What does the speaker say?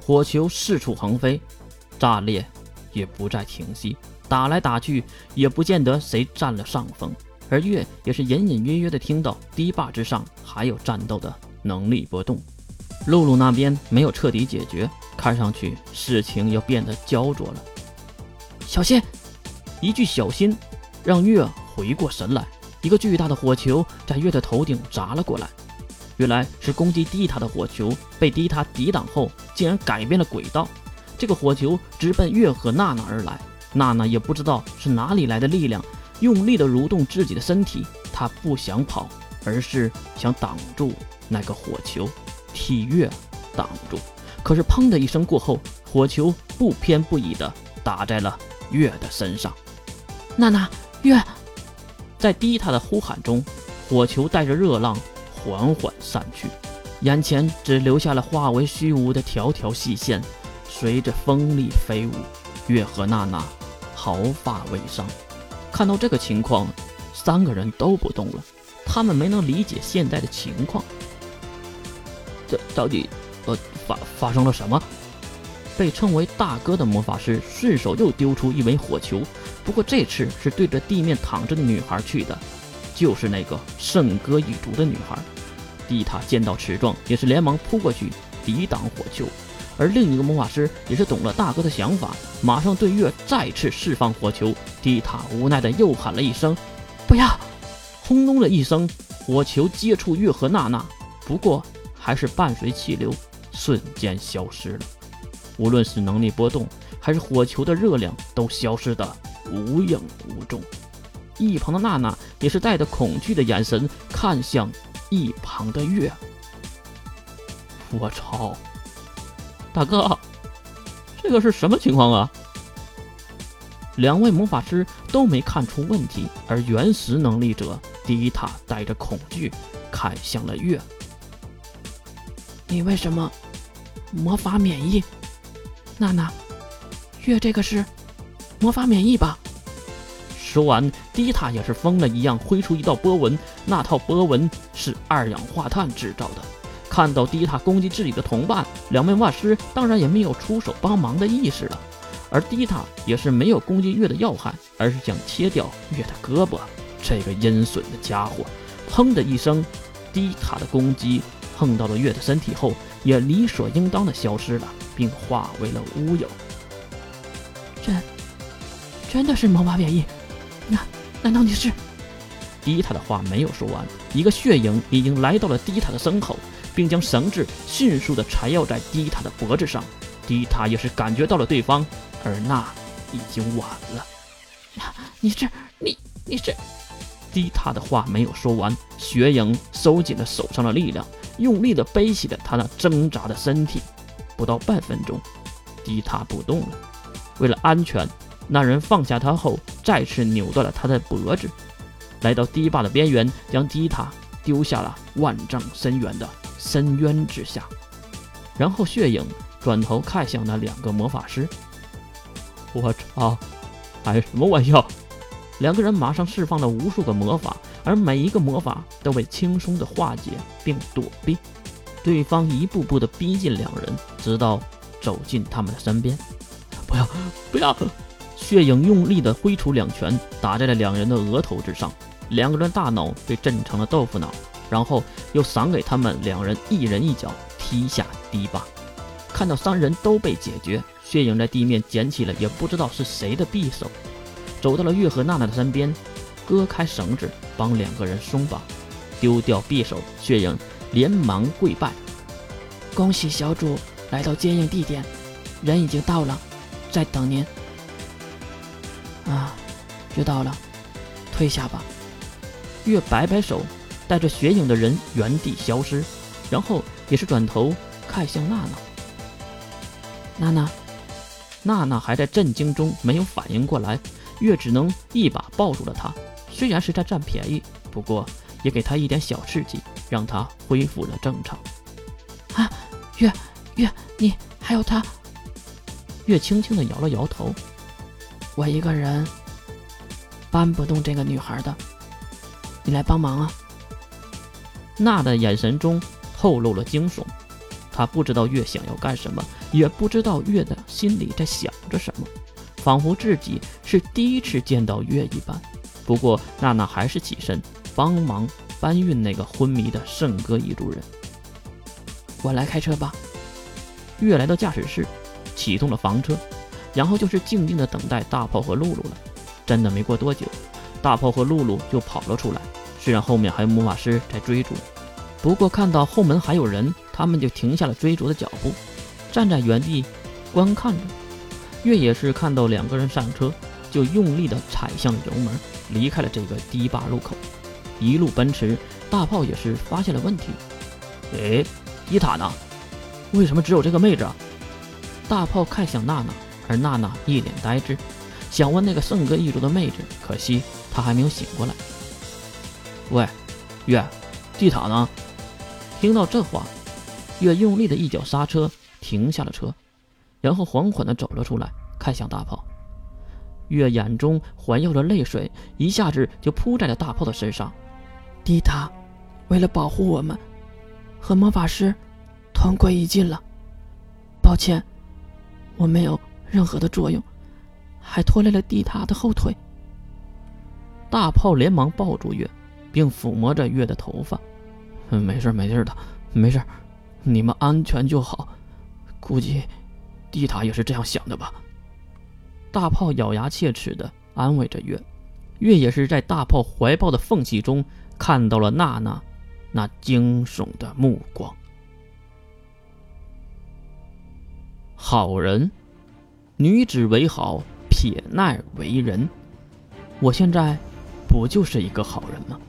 火球四处横飞，炸裂也不再停息，打来打去也不见得谁占了上风。而月也是隐隐约约的听到堤坝之上还有战斗的能力波动。露露那边没有彻底解决，看上去事情又变得焦灼了。小心！一句小心，让月回过神来。一个巨大的火球在月的头顶砸了过来。原来是攻击低塔的火球被低塔抵挡后，竟然改变了轨道。这个火球直奔月和娜娜而来。娜娜也不知道是哪里来的力量，用力的蠕动自己的身体。她不想跑，而是想挡住那个火球。替月挡住，可是砰的一声过后，火球不偏不倚地打在了月的身上。娜娜，月，在低塔的呼喊中，火球带着热浪缓缓散去，眼前只留下了化为虚无的条条细线，随着风力飞舞。月和娜娜毫发未伤。看到这个情况，三个人都不动了，他们没能理解现在的情况。这到底，呃，发发生了什么？被称为大哥的魔法师顺手又丢出一枚火球，不过这次是对着地面躺着的女孩去的，就是那个圣歌一族的女孩。蒂塔见到此状，也是连忙扑过去抵挡火球，而另一个魔法师也是懂了大哥的想法，马上对月再次释放火球。蒂塔无奈的又喊了一声：“不要！”轰隆的一声，火球接触月和娜娜，不过。还是伴随气流瞬间消失了，无论是能力波动还是火球的热量都消失的无影无踪。一旁的娜娜也是带着恐惧的眼神看向一旁的月。我操，大哥，这个是什么情况啊？两位魔法师都没看出问题，而原始能力者迪塔带着恐惧看向了月。你为什么魔法免疫？娜娜，月这个是魔法免疫吧？说完，迪塔也是疯了一样挥出一道波纹，那套波纹是二氧化碳制造的。看到迪塔攻击自己的同伴，两位法师当然也没有出手帮忙的意识了。而迪塔也是没有攻击月的要害，而是想切掉月的胳膊。这个阴损的家伙！砰的一声，迪塔的攻击。碰到了月的身体后，也理所应当的消失了，并化为了乌有。真，真的是魔法变异？那难道你是？迪塔的话没有说完，一个血影已经来到了迪塔的身后，并将绳子迅速的缠绕在迪塔的脖子上。迪塔也是感觉到了对方，而那已经晚了。你是你你是？迪塔的话没有说完，血影收紧了手上的力量。用力的背起了他那挣扎的身体，不到半分钟，迪塔不动了。为了安全，那人放下他后，再次扭断了他的脖子，来到堤坝的边缘，将迪塔丢下了万丈深渊的深渊之下。然后血影转头看向那两个魔法师：“我操，开什么玩笑？”两个人马上释放了无数个魔法。而每一个魔法都被轻松的化解并躲避，对方一步步的逼近两人，直到走进他们的身边。不要，不要！血影用力的挥出两拳，打在了两人的额头之上，两个人大脑被震成了豆腐脑，然后又赏给他们两人一人一脚踢下堤坝。看到三人都被解决，血影在地面捡起了也不知道是谁的匕首，走到了月和娜娜的身边。割开绳子，帮两个人松绑，丢掉匕首。血影连忙跪拜：“恭喜小主来到接应地点，人已经到了，在等您。”啊，知道了，退下吧。月摆摆手，带着血影的人原地消失，然后也是转头看向娜娜。娜娜，娜娜还在震惊中，没有反应过来。月只能一把抱住了她。虽然是在占便宜，不过也给她一点小刺激，让她恢复了正常。啊，月月，你还有他？月轻轻的摇了摇头。我一个人搬不动这个女孩的，你来帮忙啊！娜的眼神中透露了惊悚，她不知道月想要干什么，也不知道月的心里在想着什么，仿佛自己是第一次见到月一般。不过娜娜还是起身帮忙搬运那个昏迷的圣歌一族人。我来开车吧。月来到驾驶室，启动了房车，然后就是静静的等待大炮和露露了。真的没过多久，大炮和露露就跑了出来。虽然后面还有魔法师在追逐，不过看到后门还有人，他们就停下了追逐的脚步，站在原地观看着。越野是看到两个人上车，就用力的踩向了油门，离开了这个堤坝路口，一路奔驰。大炮也是发现了问题，哎，伊塔呢？为什么只有这个妹子？啊？大炮看向娜娜，而娜娜一脸呆滞，想问那个圣歌一族的妹子，可惜她还没有醒过来。喂，月，地塔呢？听到这话，月用力的一脚刹车，停下了车，然后缓缓的走了出来，看向大炮。月眼中环绕着泪水，一下子就扑在了大炮的身上。地塔，为了保护我们，和魔法师同归于尽了。抱歉，我没有任何的作用，还拖累了地塔的后腿。大炮连忙抱住月。并抚摸着月的头发，没事没事的，没事，你们安全就好。估计蒂塔也是这样想的吧。大炮咬牙切齿的安慰着月，月也是在大炮怀抱的缝隙中看到了娜娜那惊悚的目光。好人，女子为好，撇捺为人。我现在不就是一个好人吗？